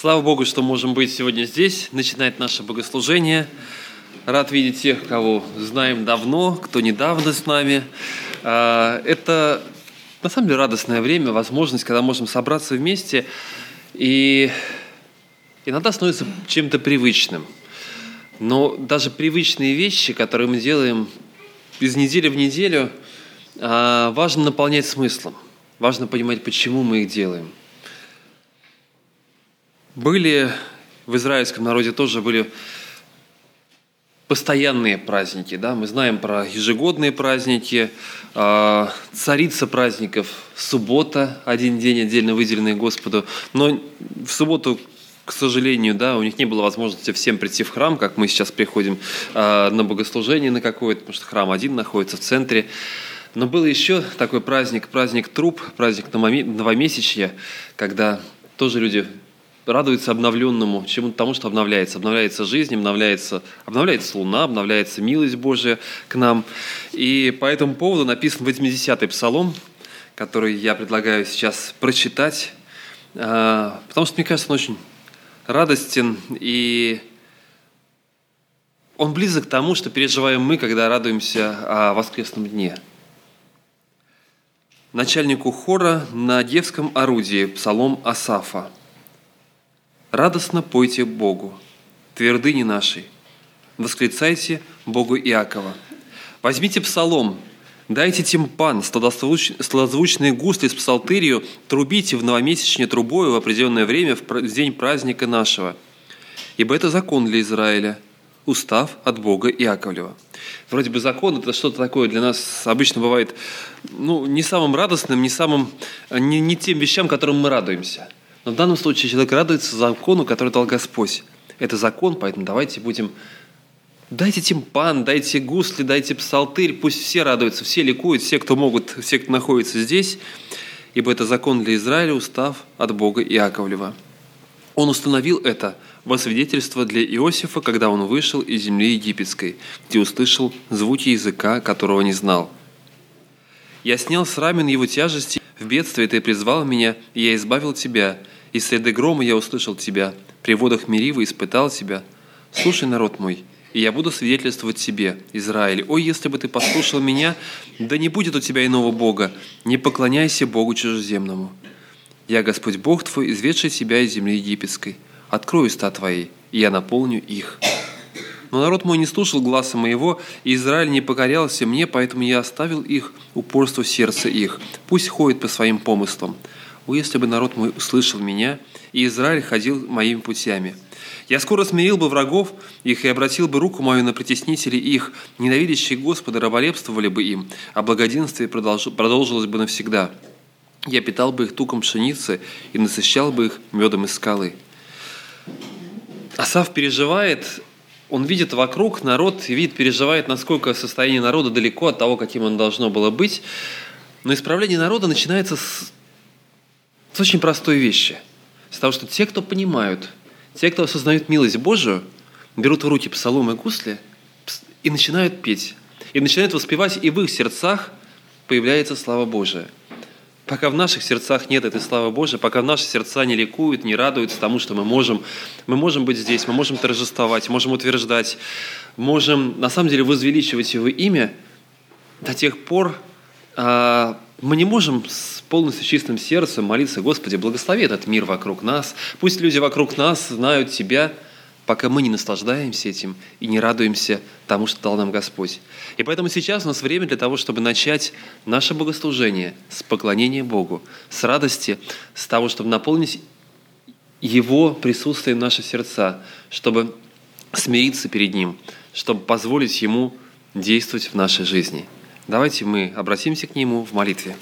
Слава Богу, что можем быть сегодня здесь, начинать наше богослужение. Рад видеть тех, кого знаем давно, кто недавно с нами. А, это на самом деле радостное время, возможность, когда можем собраться вместе и иногда становится чем-то привычным. Но даже привычные вещи, которые мы делаем из недели в неделю, а, важно наполнять смыслом. Важно понимать, почему мы их делаем. Были в израильском народе тоже были постоянные праздники. Да? Мы знаем про ежегодные праздники, а, царица праздников, суббота, один день отдельно выделенный Господу. Но в субботу к сожалению, да, у них не было возможности всем прийти в храм, как мы сейчас приходим э, на богослужение на какое-то, потому что храм один находится в центре. Но был еще такой праздник, праздник труп, праздник новомесячья, когда тоже люди радуются обновленному, чему тому, что обновляется. Обновляется жизнь, обновляется, обновляется луна, обновляется милость Божия к нам. И по этому поводу написан 80-й псалом, который я предлагаю сейчас прочитать, а, потому что, мне кажется, он очень радостен и он близок к тому, что переживаем мы, когда радуемся о воскресном дне. Начальнику хора на девском орудии псалом Асафа – Радостно пойте Богу, твердыни нашей, восклицайте Богу Иакова. Возьмите псалом, дайте тимпан, сладозвучные гусли с псалтырью, трубите в новомесячне трубою в определенное время в день праздника нашего. Ибо это закон для Израиля, устав от Бога Иаковлева. Вроде бы закон – это что-то такое для нас обычно бывает ну, не самым радостным, не, самым, не, не тем вещам, которым мы радуемся – но в данном случае человек радуется закону, который дал Господь. Это закон, поэтому давайте будем... Дайте тимпан, дайте гусли, дайте псалтырь, пусть все радуются, все ликуют, все, кто могут, все, кто находится здесь, ибо это закон для Израиля, устав от Бога Иаковлева. Он установил это во свидетельство для Иосифа, когда он вышел из земли египетской, где услышал звуки языка, которого не знал. «Я снял с рамен его тяжести, в бедствие ты призвал меня, и я избавил тебя, и среди грома я услышал тебя, при водах Меривы испытал тебя. Слушай, народ мой, и я буду свидетельствовать тебе, Израиль. Ой, если бы ты послушал меня, да не будет у тебя иного Бога, не поклоняйся Богу чужеземному. Я Господь Бог твой, изведший себя из земли египетской. Открой уста твои, и я наполню их. Но народ мой не слушал гласа моего, и Израиль не покорялся мне, поэтому я оставил их упорство сердца их. Пусть ходит по своим помыслам. О, если бы народ мой услышал меня, и Израиль ходил моими путями. Я скоро смирил бы врагов их и обратил бы руку мою на притеснителей их, ненавидящие Господа раболепствовали бы им, а благоденствие продолжилось бы навсегда. Я питал бы их туком пшеницы и насыщал бы их медом из скалы. Асав переживает, он видит вокруг народ и видит, переживает, насколько состояние народа далеко от того, каким он должно было быть. Но исправление народа начинается с с очень простой вещи. С того, что те, кто понимают, те, кто осознают милость Божию, берут в руки псалом и гусли и начинают петь. И начинают воспевать, и в их сердцах появляется слава Божия. Пока в наших сердцах нет этой славы Божией, пока наши сердца не ликуют, не радуются тому, что мы можем, мы можем быть здесь, мы можем торжествовать, можем утверждать, можем на самом деле возвеличивать Его имя, до тех пор а, мы не можем с полностью чистым сердцем молиться, Господи, благослови этот мир вокруг нас. Пусть люди вокруг нас знают Тебя, пока мы не наслаждаемся этим и не радуемся тому, что дал нам Господь. И поэтому сейчас у нас время для того, чтобы начать наше богослужение с поклонения Богу, с радости, с того, чтобы наполнить Его присутствием в наши сердца, чтобы смириться перед Ним, чтобы позволить Ему действовать в нашей жизни – Давайте мы обратимся к Нему в молитве.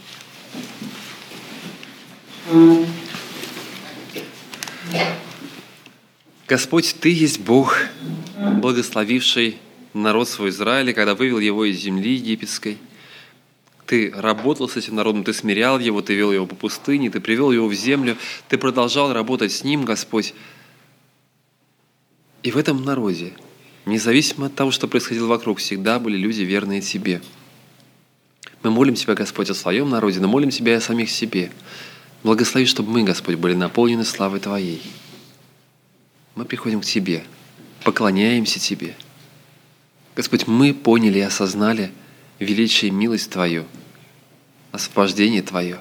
Господь, Ты есть Бог, благословивший народ свой Израиля, когда вывел его из земли египетской. Ты работал с этим народом, Ты смирял его, Ты вел его по пустыне, Ты привел его в землю, Ты продолжал работать с ним, Господь. И в этом народе, независимо от того, что происходило вокруг, всегда были люди верные Тебе – мы молим Тебя, Господь, о своем народе, но молим Тебя и о самих себе. Благослови, чтобы мы, Господь, были наполнены славой Твоей. Мы приходим к Тебе, поклоняемся Тебе. Господь, мы поняли и осознали величие милость Твою, освобождение Твое.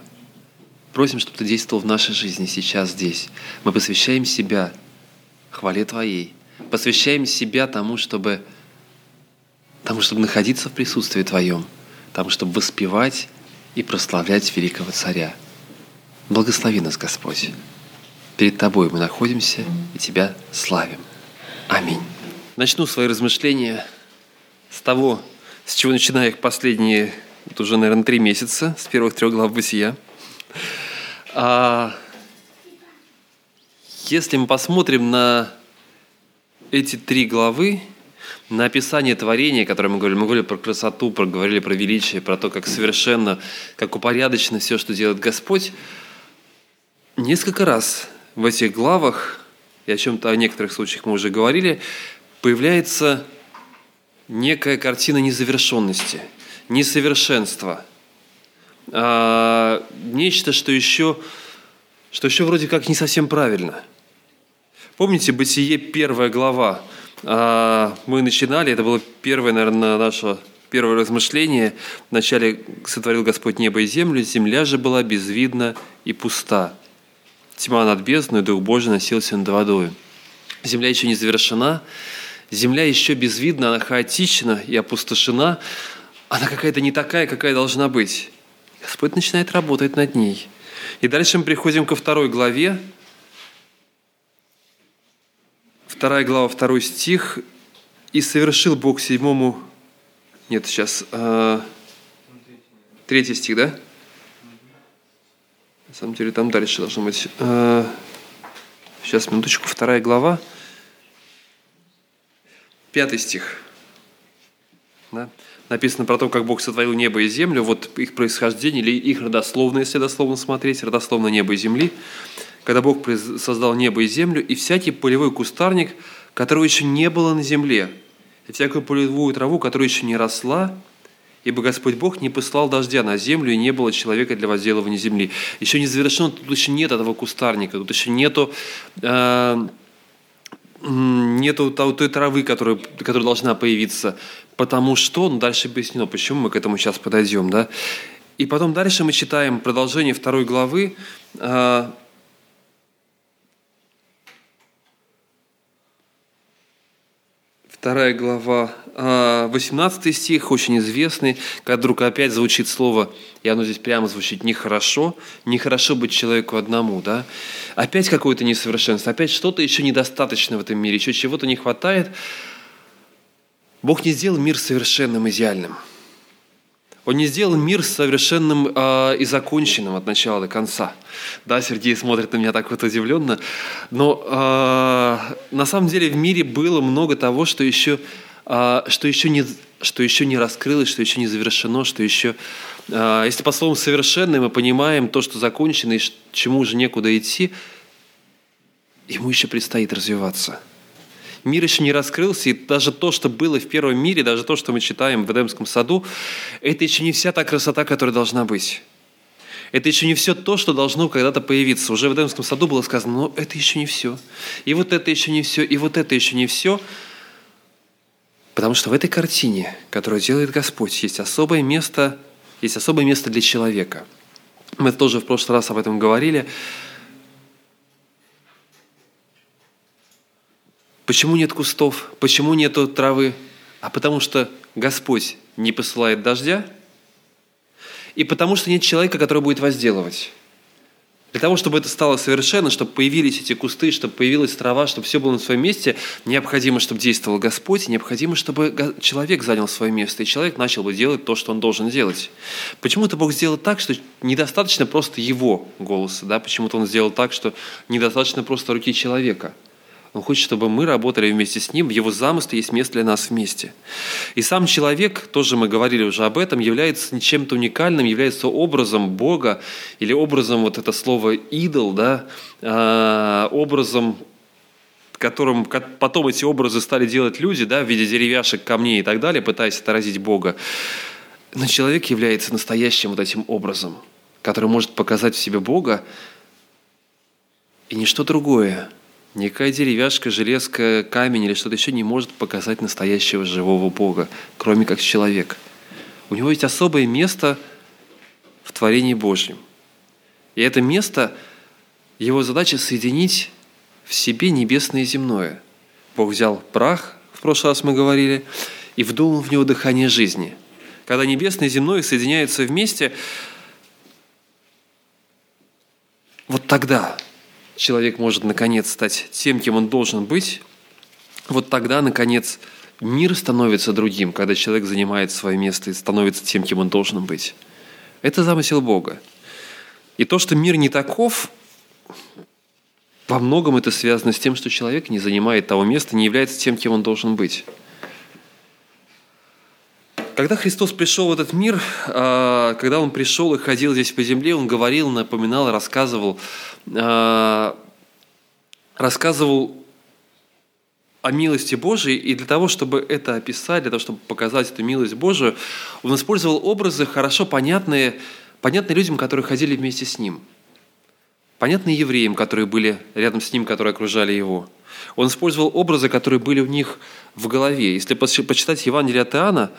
Просим, чтобы Ты действовал в нашей жизни сейчас здесь. Мы посвящаем себя хвале Твоей, посвящаем себя тому, чтобы, тому, чтобы находиться в присутствии Твоем, тому, чтобы воспевать и прославлять великого Царя. Благослови нас, Господь. Перед Тобой мы находимся и Тебя славим. Аминь. Начну свои размышления с того, с чего начинаю их последние, вот уже, наверное, три месяца, с первых трех глав Бытия. А если мы посмотрим на эти три главы, на описание творения, которое мы говорили, мы говорили про красоту, проговорили про величие, про то, как совершенно, как упорядочено все, что делает Господь, несколько раз в этих главах, и о чем-то о некоторых случаях мы уже говорили, появляется некая картина незавершенности, несовершенства, а, нечто, что еще, что еще вроде как не совсем правильно. Помните «Бытие» первая глава? А, мы начинали, это было первое, наверное, наше первое размышление. Вначале сотворил Господь небо и землю, земля же была безвидна и пуста. Тьма над бездной, Дух Божий носился над водой. Земля еще не завершена, земля еще безвидна, она хаотична и опустошена, она какая-то не такая, какая должна быть. Господь начинает работать над ней. И дальше мы приходим ко второй главе. Вторая глава, второй стих. «И совершил Бог седьмому...» Нет, сейчас... Э, третий стих, да? На самом деле там дальше должно быть. Э, сейчас, минуточку, вторая глава. Пятый стих. Да? Написано про то, как Бог сотворил небо и землю, вот их происхождение или их родословно, если дословно смотреть, родословно неба и земли. Когда Бог создал небо и землю, и всякий полевой кустарник, которого еще не было на земле, и всякую полевую траву, которая еще не росла, ибо Господь Бог не послал дождя на землю, и не было человека для возделывания земли. Еще не завершено, тут еще нет этого кустарника, тут еще нету, э, нету той травы, которая, которая должна появиться, потому что, ну, дальше объяснено, почему мы к этому сейчас подойдем, да. И потом дальше мы читаем продолжение второй главы, э, Вторая глава, 18 а, стих, очень известный, когда вдруг опять звучит слово, и оно здесь прямо звучит «нехорошо», «нехорошо быть человеку одному», да? Опять какое-то несовершенство, опять что-то еще недостаточно в этом мире, еще чего-то не хватает. Бог не сделал мир совершенным, идеальным – он не сделал мир совершенным э, и законченным от начала до конца. Да, Сергей смотрит на меня так вот удивленно. Но э, на самом деле в мире было много того, что еще, э, что еще, не, что еще не раскрылось, что еще не завершено, что еще... Э, если по словам «совершенный» мы понимаем то, что закончено и чему уже некуда идти, ему еще предстоит развиваться – мир еще не раскрылся, и даже то, что было в первом мире, даже то, что мы читаем в Эдемском саду, это еще не вся та красота, которая должна быть. Это еще не все то, что должно когда-то появиться. Уже в Эдемском саду было сказано, но это еще не все. И вот это еще не все, и вот это еще не все. Потому что в этой картине, которую делает Господь, есть особое место, есть особое место для человека. Мы тоже в прошлый раз об этом говорили. Почему нет кустов? Почему нет травы? А потому что Господь не посылает дождя, и потому что нет человека, который будет возделывать. Для того, чтобы это стало совершенно, чтобы появились эти кусты, чтобы появилась трава, чтобы все было на своем месте, необходимо, чтобы действовал Господь, необходимо, чтобы человек занял свое место, и человек начал бы делать то, что он должен делать. Почему-то Бог сделал так, что недостаточно просто его голоса, да? почему-то Он сделал так, что недостаточно просто руки человека – он хочет, чтобы мы работали вместе с Ним. В Его замысле есть место для нас вместе. И сам человек, тоже мы говорили уже об этом, является чем-то уникальным, является образом Бога или образом, вот это слово «идол», да, а, образом которым потом эти образы стали делать люди, да, в виде деревяшек, камней и так далее, пытаясь отразить Бога. Но человек является настоящим вот этим образом, который может показать в себе Бога и ничто другое – Никакая деревяшка, железка, камень или что-то еще не может показать настоящего живого Бога, кроме как человек. У него есть особое место в творении Божьем. И это место, его задача соединить в себе небесное и земное. Бог взял прах, в прошлый раз мы говорили, и вдунул в него дыхание жизни. Когда небесное и земное соединяются вместе, вот тогда человек может наконец стать тем, кем он должен быть, вот тогда, наконец, мир становится другим, когда человек занимает свое место и становится тем, кем он должен быть. Это замысел Бога. И то, что мир не таков, во многом это связано с тем, что человек не занимает того места, не является тем, кем он должен быть. Когда Христос пришел в этот мир, а, когда Он пришел и ходил здесь по земле, Он говорил, напоминал, рассказывал, а, рассказывал о милости Божией, и для того, чтобы это описать, для того, чтобы показать эту милость Божию, он использовал образы, хорошо понятные, понятные людям, которые ходили вместе с ним. Понятные евреям, которые были рядом с ним, которые окружали его. Он использовал образы, которые были у них в голове. Если почитать Евангелие от Иоанна,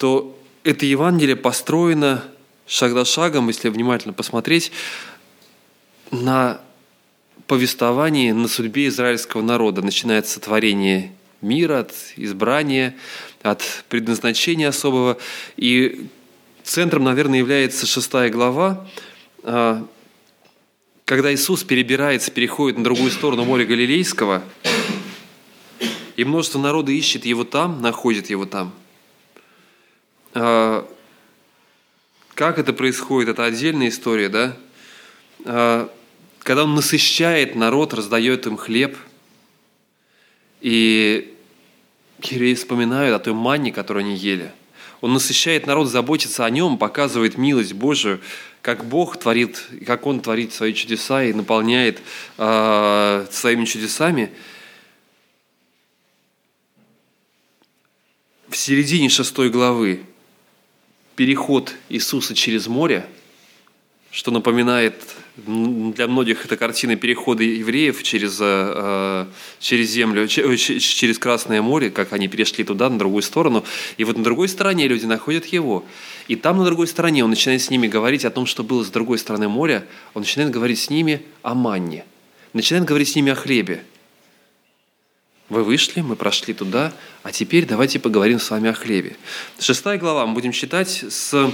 то это Евангелие построено шаг за шагом, если внимательно посмотреть, на повествовании на судьбе израильского народа. Начинается сотворение мира, от избрания, от предназначения особого. И центром, наверное, является шестая глава, а, когда Иисус перебирается, переходит на другую сторону моря Галилейского, и множество народа ищет его там, находит его там – как это происходит, это отдельная история, да? А, когда он насыщает народ, раздает им хлеб, и евреи вспоминают о той манне, которую они ели. Он насыщает народ, заботится о нем, показывает милость Божию, как Бог творит, как Он творит свои чудеса и наполняет э, своими чудесами. В середине шестой главы переход Иисуса через море, что напоминает для многих это картина перехода евреев через, э, через землю, через Красное море, как они перешли туда, на другую сторону. И вот на другой стороне люди находят его. И там, на другой стороне, он начинает с ними говорить о том, что было с другой стороны моря. Он начинает говорить с ними о манне. Начинает говорить с ними о хлебе. Вы вышли, мы прошли туда, а теперь давайте поговорим с вами о хлебе. Шестая глава, мы будем читать с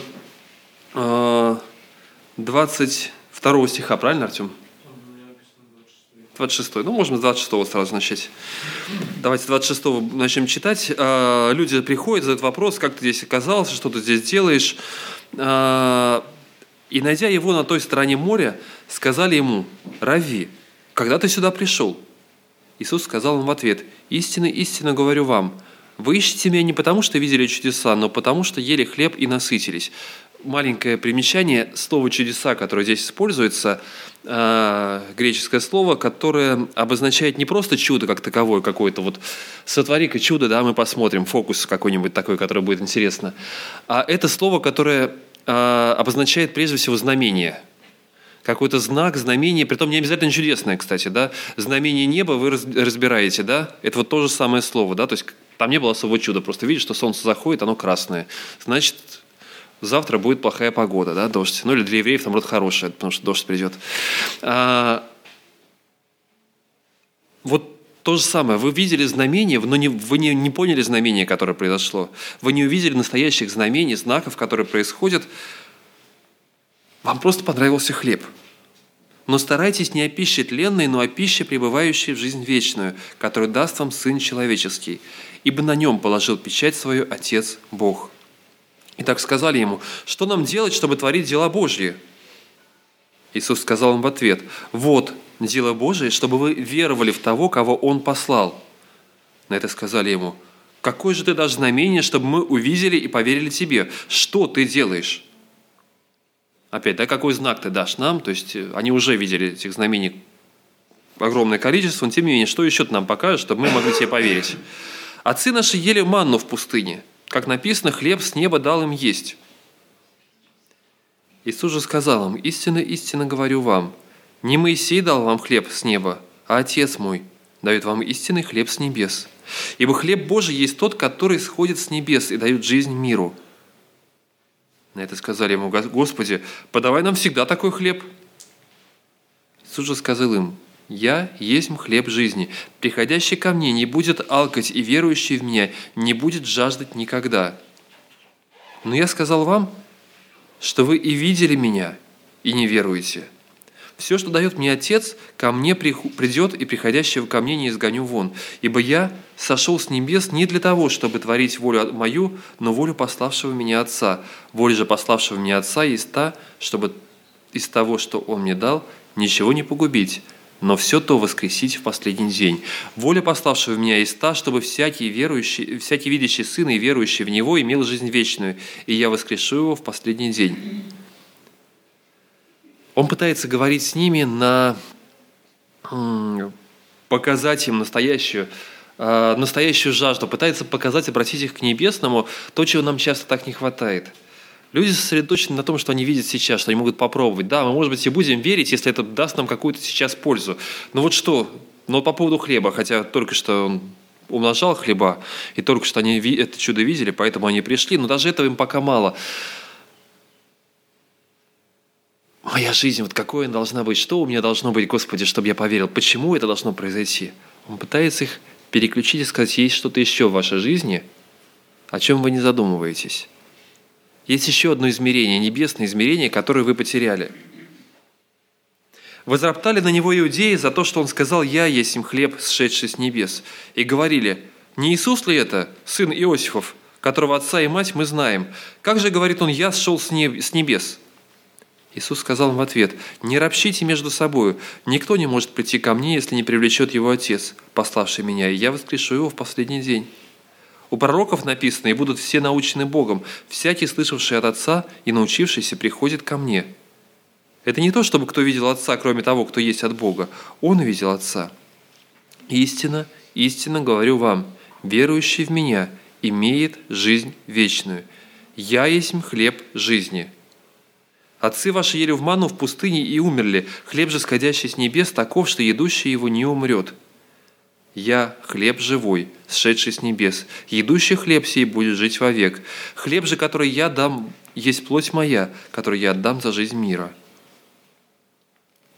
22 э, стиха, правильно, Артем? 26. Ну, можем с 26 сразу начать. Давайте с 26 начнем читать. Э, люди приходят, задают вопрос, как ты здесь оказался, что ты здесь делаешь. Э, и, найдя его на той стороне моря, сказали ему, «Рави, когда ты сюда пришел?» Иисус сказал им в ответ, «Истинно, истинно говорю вам, вы ищете меня не потому, что видели чудеса, но потому, что ели хлеб и насытились». Маленькое примечание, слово «чудеса», которое здесь используется, э, греческое слово, которое обозначает не просто чудо как таковое какое-то, вот «сотвори-ка чудо, да, мы посмотрим, фокус какой-нибудь такой, который будет интересно», а это слово, которое э, обозначает прежде всего знамение – какой-то знак, знамение, притом не обязательно чудесное, кстати, да, знамение неба вы разбираете, да, это вот то же самое слово, да, то есть там не было особого чуда, просто видишь, что солнце заходит, оно красное, значит, завтра будет плохая погода, да, дождь, ну или для евреев, наоборот, хорошая, потому что дождь придет. А, вот то же самое. Вы видели знамение, но не, вы не, не поняли знамение, которое произошло. Вы не увидели настоящих знамений, знаков, которые происходят. Вам просто понравился хлеб. Но старайтесь не о пище тленной, но о пище, пребывающей в жизнь вечную, которую даст вам Сын Человеческий, ибо на нем положил печать свою Отец Бог». И так сказали ему, что нам делать, чтобы творить дела Божьи? Иисус сказал им в ответ, вот дело Божие, чтобы вы веровали в того, кого Он послал. На это сказали ему, какое же ты дашь знамение, чтобы мы увидели и поверили тебе? Что ты делаешь? Опять, да, какой знак ты дашь нам? То есть э, они уже видели этих знамений огромное количество, но тем не менее, что еще ты нам покажешь, чтобы мы могли тебе поверить? Отцы наши ели манну в пустыне, как написано, хлеб с неба дал им есть. Иисус же сказал им, истинно, истинно говорю вам, не Моисей дал вам хлеб с неба, а Отец мой дает вам истинный хлеб с небес. Ибо хлеб Божий есть тот, который сходит с небес и дает жизнь миру». На это сказали ему, «Господи, подавай нам всегда такой хлеб». Иисус же сказал им, «Я есть хлеб жизни. Приходящий ко мне не будет алкать, и верующий в меня не будет жаждать никогда. Но я сказал вам, что вы и видели меня, и не веруете. Все, что дает мне Отец, ко мне придет, и приходящего ко мне не изгоню вон. Ибо я сошел с небес не для того, чтобы творить волю мою, но волю пославшего меня Отца. Воля же пославшего меня Отца есть та, чтобы из того, что Он мне дал, ничего не погубить, но все то воскресить в последний день. Воля пославшего меня есть та, чтобы всякий, верующий, всякий видящий Сына и верующий в Него имел жизнь вечную, и я воскрешу его в последний день». Он пытается говорить с ними на показать им настоящую, а, настоящую жажду, пытается показать, обратить их к небесному, то, чего нам часто так не хватает – Люди сосредоточены на том, что они видят сейчас, что они могут попробовать. Да, мы, может быть, и будем верить, если это даст нам какую-то сейчас пользу. Но вот что? Но по поводу хлеба, хотя только что он умножал хлеба, и только что они это чудо видели, поэтому они пришли, но даже этого им пока мало. Моя жизнь, вот какой она должна быть, что у меня должно быть, Господи, чтобы я поверил, почему это должно произойти? Он пытается их переключить и сказать, есть что-то еще в вашей жизни, о чем вы не задумываетесь. Есть еще одно измерение, небесное измерение, которое вы потеряли. Возроптали на него иудеи за то, что он сказал «Я есть им хлеб, сшедший с небес». И говорили «Не Иисус ли это, сын Иосифов, которого отца и мать мы знаем? Как же, говорит он, я сшел с небес?» Иисус сказал им в ответ, «Не ропщите между собою, никто не может прийти ко мне, если не привлечет его Отец, пославший меня, и я воскрешу его в последний день». У пророков написано, и будут все научены Богом. Всякий, слышавший от Отца и научившийся, приходит ко мне. Это не то, чтобы кто видел Отца, кроме того, кто есть от Бога. Он видел Отца. Истина, истинно говорю вам, верующий в Меня имеет жизнь вечную. Я есть хлеб жизни. Отцы ваши ели в ману в пустыне и умерли. Хлеб же, сходящий с небес, таков, что едущий его не умрет. «Я – хлеб живой, сшедший с небес. Едущий хлеб сей будет жить вовек. Хлеб же, который я дам, есть плоть моя, которую я отдам за жизнь мира».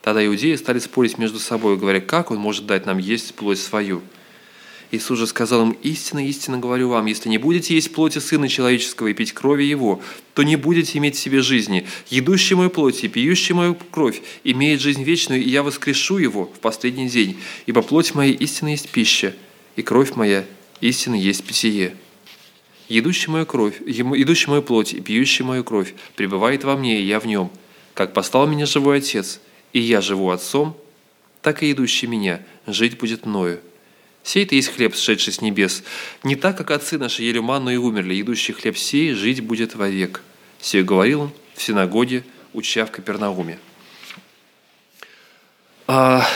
Тогда иудеи стали спорить между собой, говоря, как он может дать нам есть плоть свою – Иисус же сказал им, «Истинно, истинно говорю вам, если не будете есть плоти Сына Человеческого и пить крови Его, то не будете иметь в себе жизни. Едущий мою плоть и пьющий мою кровь имеет жизнь вечную, и я воскрешу его в последний день, ибо плоть моя истинно есть пища, и кровь моя истинно есть питье. Едущий мою кровь, едущий мою плоть и пьющий мою кровь пребывает во мне, и я в нем. Как послал меня живой Отец, и я живу Отцом, так и идущий меня жить будет мною. Сей это есть хлеб, сшедший с небес. Не так, как отцы наши ели манну и умерли, идущий хлеб сей жить будет вовек. Сей говорил он в синагоге, уча в Капернауме. А...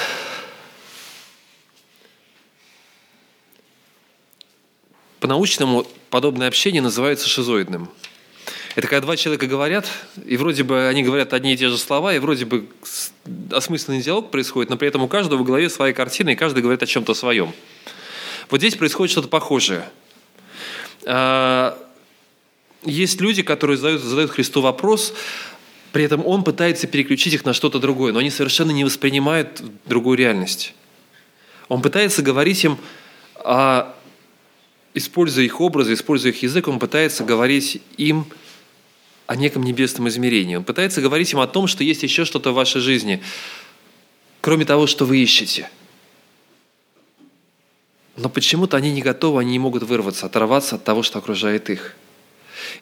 По-научному подобное общение называется шизоидным. Это когда два человека говорят, и вроде бы они говорят одни и те же слова, и вроде бы осмысленный диалог происходит, но при этом у каждого в голове своя картина, и каждый говорит о чем-то своем. Вот здесь происходит что-то похожее. А, есть люди, которые задают, задают Христу вопрос, при этом он пытается переключить их на что-то другое, но они совершенно не воспринимают другую реальность. Он пытается говорить им, используя их образы, используя их язык, он пытается говорить им о неком небесном измерении. Он пытается говорить им о том, что есть еще что-то в вашей жизни, кроме того, что вы ищете – но почему-то они не готовы, они не могут вырваться, оторваться от того, что окружает их.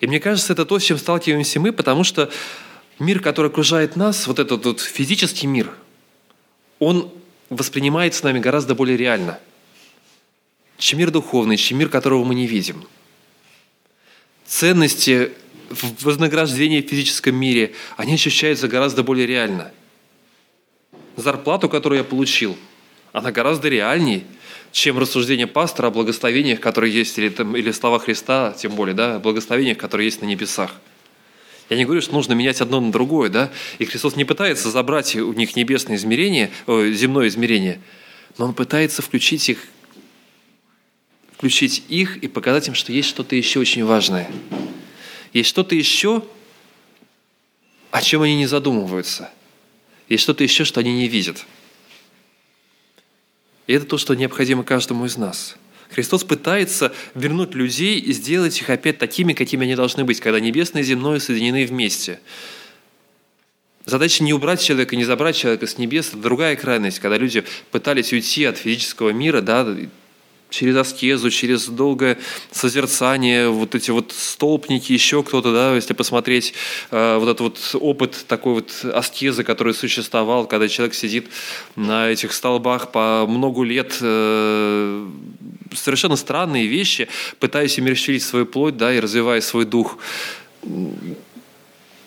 И мне кажется, это то, с чем сталкиваемся мы, потому что мир, который окружает нас, вот этот вот физический мир, он воспринимается нами гораздо более реально, чем мир духовный, чем мир, которого мы не видим. Ценности вознаграждения в физическом мире, они ощущаются гораздо более реально. Зарплату, которую я получил, она гораздо реальнее – чем рассуждение пастора о благословениях, которые есть, или, там, или слова Христа, тем более, да, о благословениях, которые есть на небесах. Я не говорю, что нужно менять одно на другое, да, и Христос не пытается забрать у них небесное измерение, о, земное измерение, но Он пытается включить их, включить их и показать им, что есть что-то еще очень важное. Есть что-то еще, о чем они не задумываются. Есть что-то еще, что они не видят. И это то, что необходимо каждому из нас. Христос пытается вернуть людей и сделать их опять такими, какими они должны быть, когда небесное и земное соединены вместе. Задача не убрать человека, не забрать человека с небес, это другая крайность, когда люди пытались уйти от физического мира, да, через аскезу, через долгое созерцание, вот эти вот столпники, еще кто-то, да, если посмотреть э, вот этот вот опыт такой вот аскезы, который существовал, когда человек сидит на этих столбах по много лет, э, совершенно странные вещи, пытаясь умерщвить свою плоть, да, и развивая свой дух.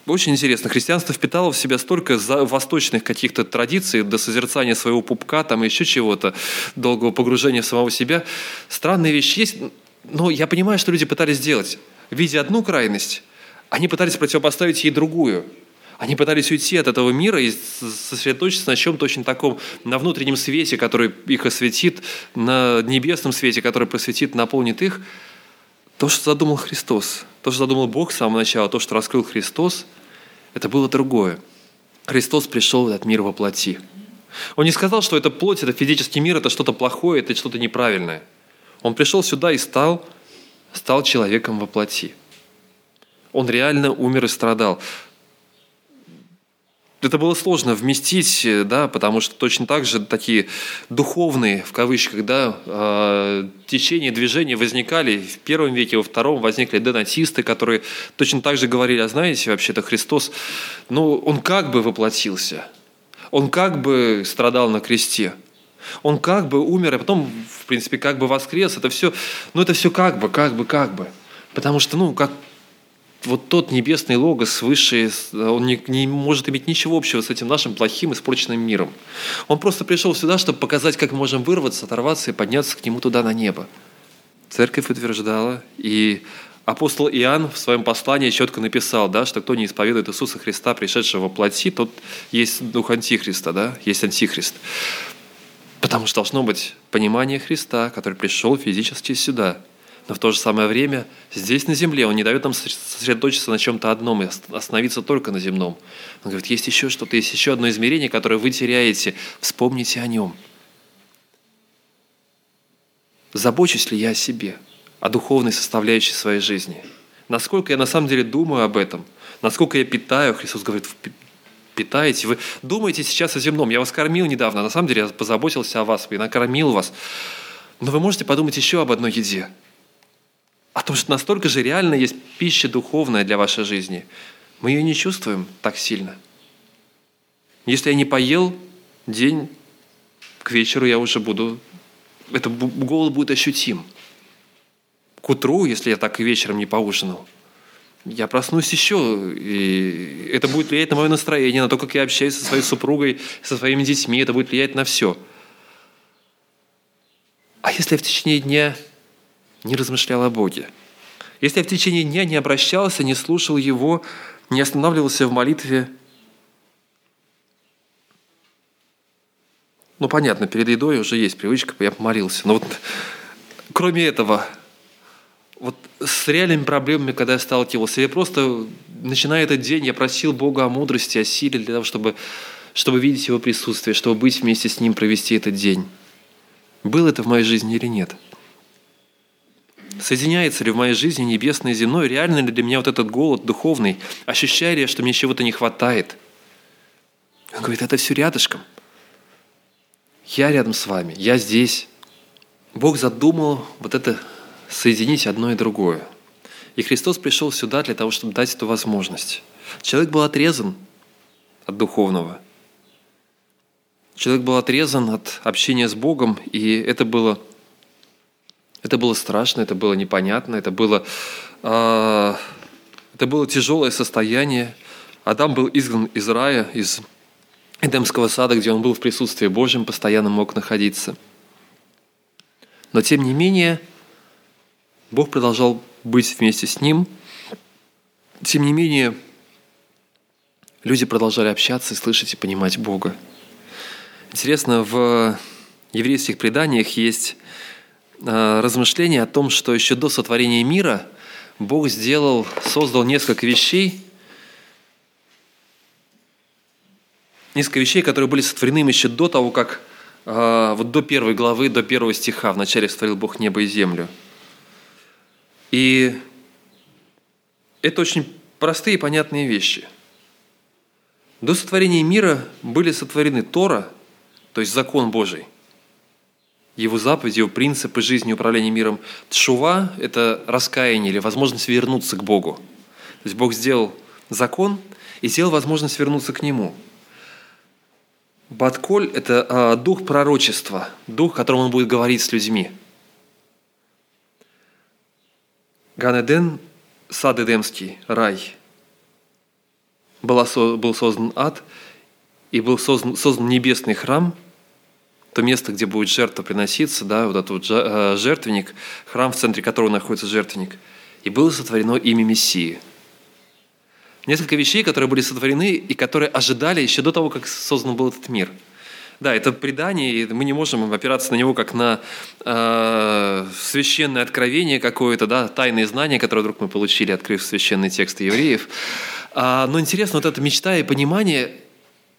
Очень интересно. Христианство впитало в себя столько восточных каких-то традиций до созерцания своего пупка, там еще чего-то, долгого погружения в самого себя. Странные вещи есть, но я понимаю, что люди пытались сделать. Видя одну крайность, они пытались противопоставить ей другую. Они пытались уйти от этого мира и сосредоточиться на чем-то очень таком, на внутреннем свете, который их осветит, на небесном свете, который просветит, наполнит их. То, что задумал Христос, то, что задумал Бог с самого начала, то, что раскрыл Христос, это было другое. Христос пришел в этот мир во плоти. Он не сказал, что это плоть, это физический мир, это что-то плохое, это что-то неправильное. Он пришел сюда и стал, стал человеком во плоти. Он реально умер и страдал это было сложно вместить, э, да, потому что точно так же такие духовные, в кавычках, да, э, течения, движения возникали в первом веке, во втором возникли донатисты, которые точно так же говорили, а знаете, вообще-то Христос, ну, он как бы воплотился, он как бы страдал на кресте, он как бы умер, а потом, в принципе, как бы воскрес, это все, ну, это все как бы, как бы, как бы, потому что, ну, как вот тот небесный логос высший, он не, не может иметь ничего общего с этим нашим плохим, испорченным миром. Он просто пришел сюда, чтобы показать, как мы можем вырваться, оторваться и подняться к нему туда на небо. Церковь утверждала, и апостол Иоанн в своем послании четко написал, да, что кто не исповедует Иисуса Христа, пришедшего в плоти, тот есть дух Антихриста, да, есть Антихрист. Потому что должно быть понимание Христа, который пришел физически сюда – но в то же самое время здесь на земле Он не дает нам сосредоточиться на чем-то одном и остановиться только на земном. Он говорит, есть еще что-то, есть еще одно измерение, которое вы теряете. Вспомните о нем. Забочусь ли я о себе, о духовной составляющей своей жизни? Насколько я на самом деле думаю об этом? Насколько я питаю? Христос говорит, питаете. Вы думаете сейчас о земном. Я вас кормил недавно. На самом деле я позаботился о вас и накормил вас. Но вы можете подумать еще об одной еде – о том, что настолько же реально есть пища духовная для вашей жизни. Мы ее не чувствуем так сильно. Если я не поел день, к вечеру я уже буду, это голод будет ощутим. К утру, если я так и вечером не поужинал, я проснусь еще, и это будет влиять на мое настроение, на то, как я общаюсь со своей супругой, со своими детьми, это будет влиять на все. А если я в течение дня не размышлял о Боге. Если я в течение дня не обращался, не слушал Его, не останавливался в молитве, ну, понятно, перед едой уже есть привычка, я помолился. Но вот кроме этого, вот с реальными проблемами, когда я сталкивался, я просто, начиная этот день, я просил Бога о мудрости, о силе для того, чтобы, чтобы видеть Его присутствие, чтобы быть вместе с Ним, провести этот день. Было это в моей жизни или нет? Соединяется ли в моей жизни небесное и земное? Реально ли для меня вот этот голод духовный? Ощущаю ли я, что мне чего-то не хватает? Он говорит, это все рядышком. Я рядом с вами, я здесь. Бог задумал вот это соединить одно и другое. И Христос пришел сюда для того, чтобы дать эту возможность. Человек был отрезан от духовного. Человек был отрезан от общения с Богом, и это было это было страшно, это было непонятно, это было, э, это было тяжелое состояние. Адам был изгнан из рая, из Эдемского сада, где он был в присутствии Божьем, постоянно мог находиться. Но тем не менее, Бог продолжал быть вместе с ним. Тем не менее, люди продолжали общаться и слышать и понимать Бога. Интересно, в еврейских преданиях есть размышление о том, что еще до сотворения мира Бог сделал, создал несколько вещей, несколько вещей, которые были сотворены еще до того, как э, вот до первой главы, до первого стиха вначале сотворил Бог небо и землю. И это очень простые и понятные вещи. До сотворения мира были сотворены Тора, то есть закон Божий, его заповеди, его принципы жизни управления миром. Тшува – это раскаяние или возможность вернуться к Богу. То есть Бог сделал закон и сделал возможность вернуться к Нему – Батколь – это а, дух пророчества, дух, которым он будет говорить с людьми. Ганеден – сад Эдемский, рай. Была, был создан ад, и был создан, создан небесный храм, то место, где будет жертва приноситься, да, вот этот вот а, жертвенник, храм, в центре которого находится жертвенник. И было сотворено имя Мессии – Несколько вещей, которые были сотворены и которые ожидали еще до того, как создан был этот мир. Да, это предание, и мы не можем опираться на него как на э, священное откровение какое-то, да, тайные знания, которые вдруг мы получили, открыв священные тексты евреев. А, но интересно, вот эта мечта и понимание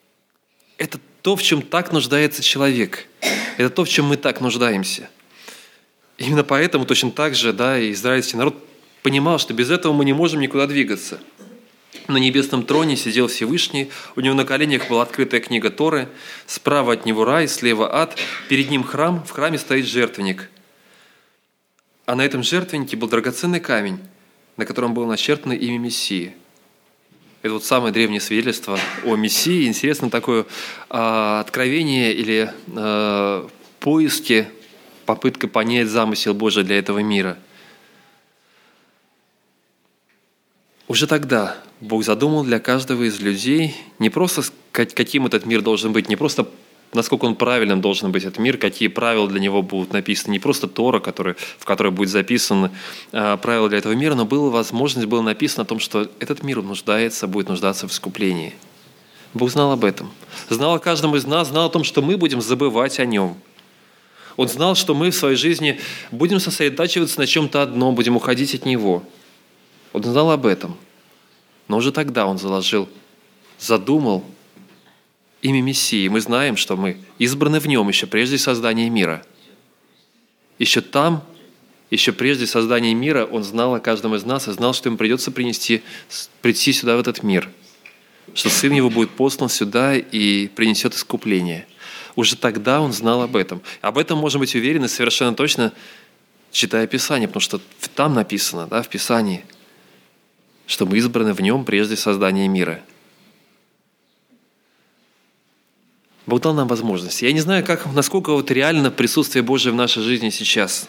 – это то, в чем так нуждается человек. Это то, в чем мы так нуждаемся. Именно поэтому точно так же да, и израильский народ понимал, что без этого мы не можем никуда двигаться – на небесном троне сидел Всевышний, у него на коленях была открытая книга Торы, справа от него рай, слева ад, перед ним храм, в храме стоит жертвенник. А на этом жертвеннике был драгоценный камень, на котором было начертано имя Мессии. Это вот самое древнее свидетельство о Мессии. Интересно такое э, откровение или э, поиски, попытка понять замысел Божий для этого мира. Уже тогда Бог задумал для каждого из людей не просто каким этот мир должен быть, не просто насколько он правильным должен быть этот мир, какие правила для него будут написаны, не просто Тора, который, в которой будет записано э, правила для этого мира, но была возможность, было написано о том, что этот мир нуждается, будет нуждаться в искуплении. Бог знал об этом. Знал о каждом из нас, знал о том, что мы будем забывать о нем. Он знал, что мы в своей жизни будем сосредотачиваться на чем-то одном, будем уходить от него. Он знал об этом – но уже тогда он заложил, задумал имя Мессии. Мы знаем, что мы избраны в нем еще прежде создания мира. Еще там, еще прежде создания мира, он знал о каждом из нас и знал, что ему придется принести, прийти сюда, в этот мир. Что Сын Его будет послан сюда и принесет искупление. Уже тогда он знал об этом. Об этом можем быть уверены совершенно точно, читая Писание, потому что там написано, да, в Писании – что мы избраны в нем прежде создания мира. Бог дал нам возможность. Я не знаю, как, насколько вот реально присутствие Божие в нашей жизни сейчас.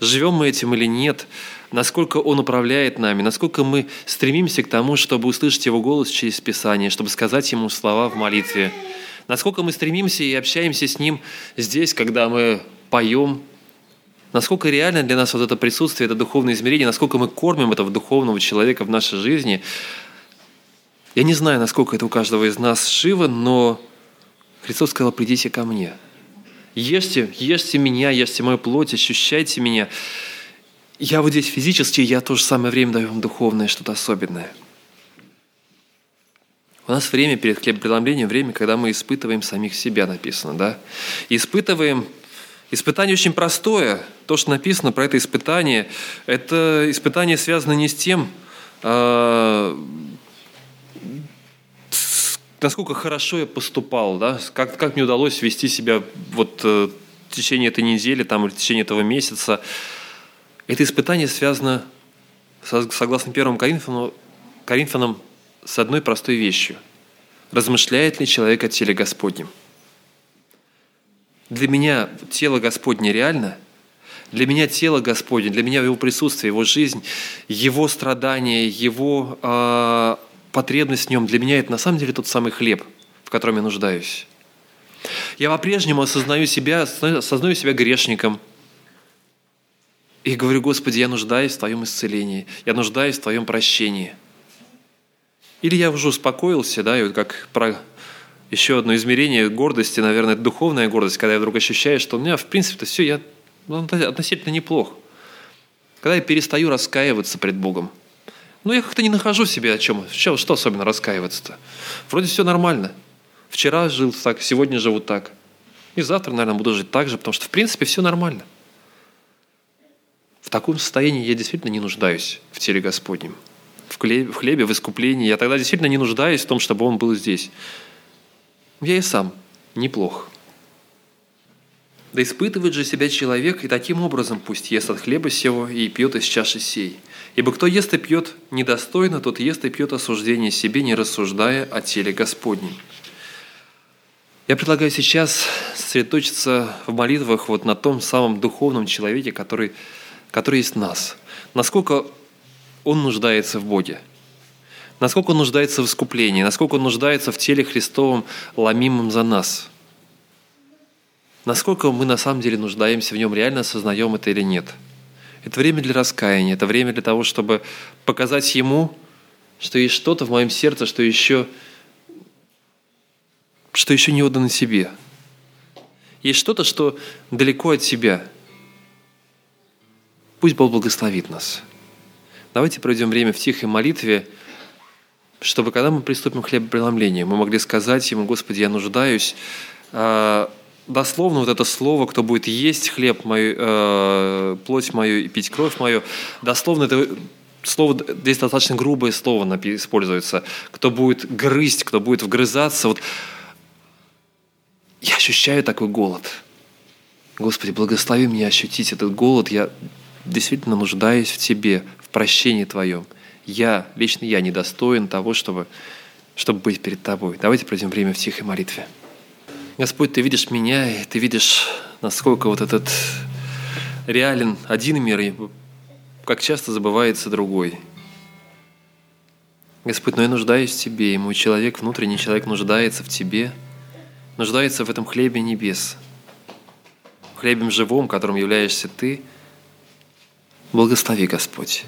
Живем мы этим или нет, насколько Он управляет нами, насколько мы стремимся к тому, чтобы услышать Его голос через Писание, чтобы сказать Ему слова в молитве, насколько мы стремимся и общаемся с Ним здесь, когда мы поем, насколько реально для нас вот это присутствие, это духовное измерение, насколько мы кормим этого духовного человека в нашей жизни. Я не знаю, насколько это у каждого из нас живо, но Христос сказал, придите ко мне. Ешьте, ешьте меня, ешьте мою плоть, ощущайте меня. Я вот здесь физически, я то же самое время даю вам духовное, что-то особенное. У нас время перед хлебопреломлением, время, когда мы испытываем самих себя, написано, да? Испытываем Испытание очень простое. То, что написано про это испытание, это испытание связано не с тем, а, насколько хорошо я поступал, да, как, как мне удалось вести себя вот э, в течение этой недели там, или в течение этого месяца. Это испытание связано, согласно первому Коринфянам, Коринфянам с одной простой вещью. Размышляет ли человек о теле Господнем? Для меня тело Господне реально, для меня тело Господне, для меня его присутствие, его жизнь, его страдания, его э, потребность в нем, для меня это на самом деле тот самый хлеб, в котором я нуждаюсь. Я по-прежнему осознаю себя, осознаю себя грешником. И говорю, Господи, я нуждаюсь в Твоем исцелении, я нуждаюсь в Твоем прощении. Или я уже успокоился, да, и вот как про Еще одно измерение гордости, наверное, это духовная гордость, когда я вдруг ощущаю, что у меня, в принципе-то, все, я ну, относительно неплох. Когда я перестаю раскаиваться пред Богом. Ну, я как-то не нахожу себе о чем. Что, что особенно раскаиваться-то? Вроде все нормально. Вчера жил так, сегодня живу так. И завтра, наверное, буду жить так же, потому что, в принципе, все нормально. В таком состоянии я действительно не нуждаюсь в теле Господнем. В хлебе, в, хлебе, в искуплении. Я тогда действительно не нуждаюсь в том, чтобы Он был здесь. Я и сам неплох. Да испытывает же себя человек, и таким образом пусть ест от хлеба сего и пьет из чаши сей. Ибо кто ест и пьет недостойно, тот ест и пьет осуждение себе, не рассуждая о теле Господнем. Я предлагаю сейчас сосредоточиться в молитвах вот на том самом духовном человеке, который, который есть в нас. Насколько он нуждается в Боге – насколько он нуждается в искуплении, насколько он нуждается в теле Христовом, ломимом за нас. Насколько мы на самом деле нуждаемся в нем, реально осознаем это или нет. Это время для раскаяния, это время для того, чтобы показать Ему, что есть что-то в моем сердце, что еще, что еще не отдано себе. Есть что-то, что далеко от себя. Пусть Бог благословит нас. Давайте проведем время в тихой молитве, чтобы когда мы приступим к хлебопреломлению, мы могли сказать Ему, Господи, я нуждаюсь, а, дословно вот это слово, кто будет есть хлеб мою, э, плоть мою и пить кровь мою, дословно это слово, здесь достаточно грубое слово используется, кто будет грызть, кто будет вгрызаться, вот я ощущаю такой голод. Господи, благослови меня ощутить этот голод, я действительно нуждаюсь в Тебе, в прощении Твоем я, лично я, недостоин того, чтобы, чтобы быть перед Тобой. Давайте пройдем время в тихой молитве. Господь, Ты видишь меня, и Ты видишь, насколько вот этот реален один мир, и как часто забывается другой. Господь, но я нуждаюсь в Тебе, и мой человек, внутренний человек нуждается в Тебе, нуждается в этом хлебе небес, хлебем живом, которым являешься Ты. Благослови, Господь.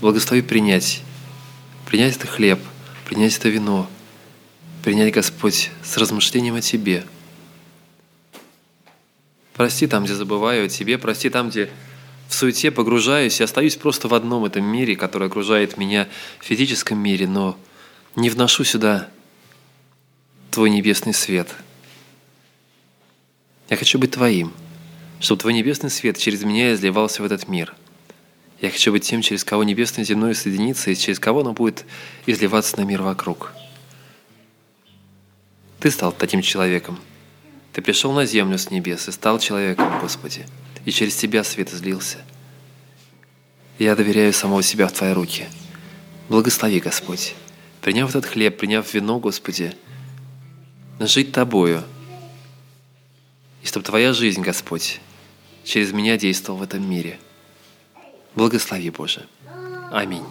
Благослови принять. Принять это хлеб, принять это вино, принять, Господь, с размышлением о Тебе. Прости там, где забываю о Тебе, прости там, где в суете погружаюсь и остаюсь просто в одном этом мире, который окружает меня в физическом мире, но не вношу сюда Твой небесный свет. Я хочу быть Твоим, чтобы Твой небесный свет через меня изливался в этот мир – я хочу быть тем, через кого небесное земное соединится, и через кого оно будет изливаться на мир вокруг. Ты стал таким человеком. Ты пришел на землю с небес и стал человеком, Господи, и через Тебя свет излился. Я доверяю самого себя в Твои руки. Благослови, Господь. Приняв этот хлеб, приняв вино, Господи, жить Тобою. И чтобы Твоя жизнь, Господь, через меня действовала в этом мире – Благослови, Боже. Аминь.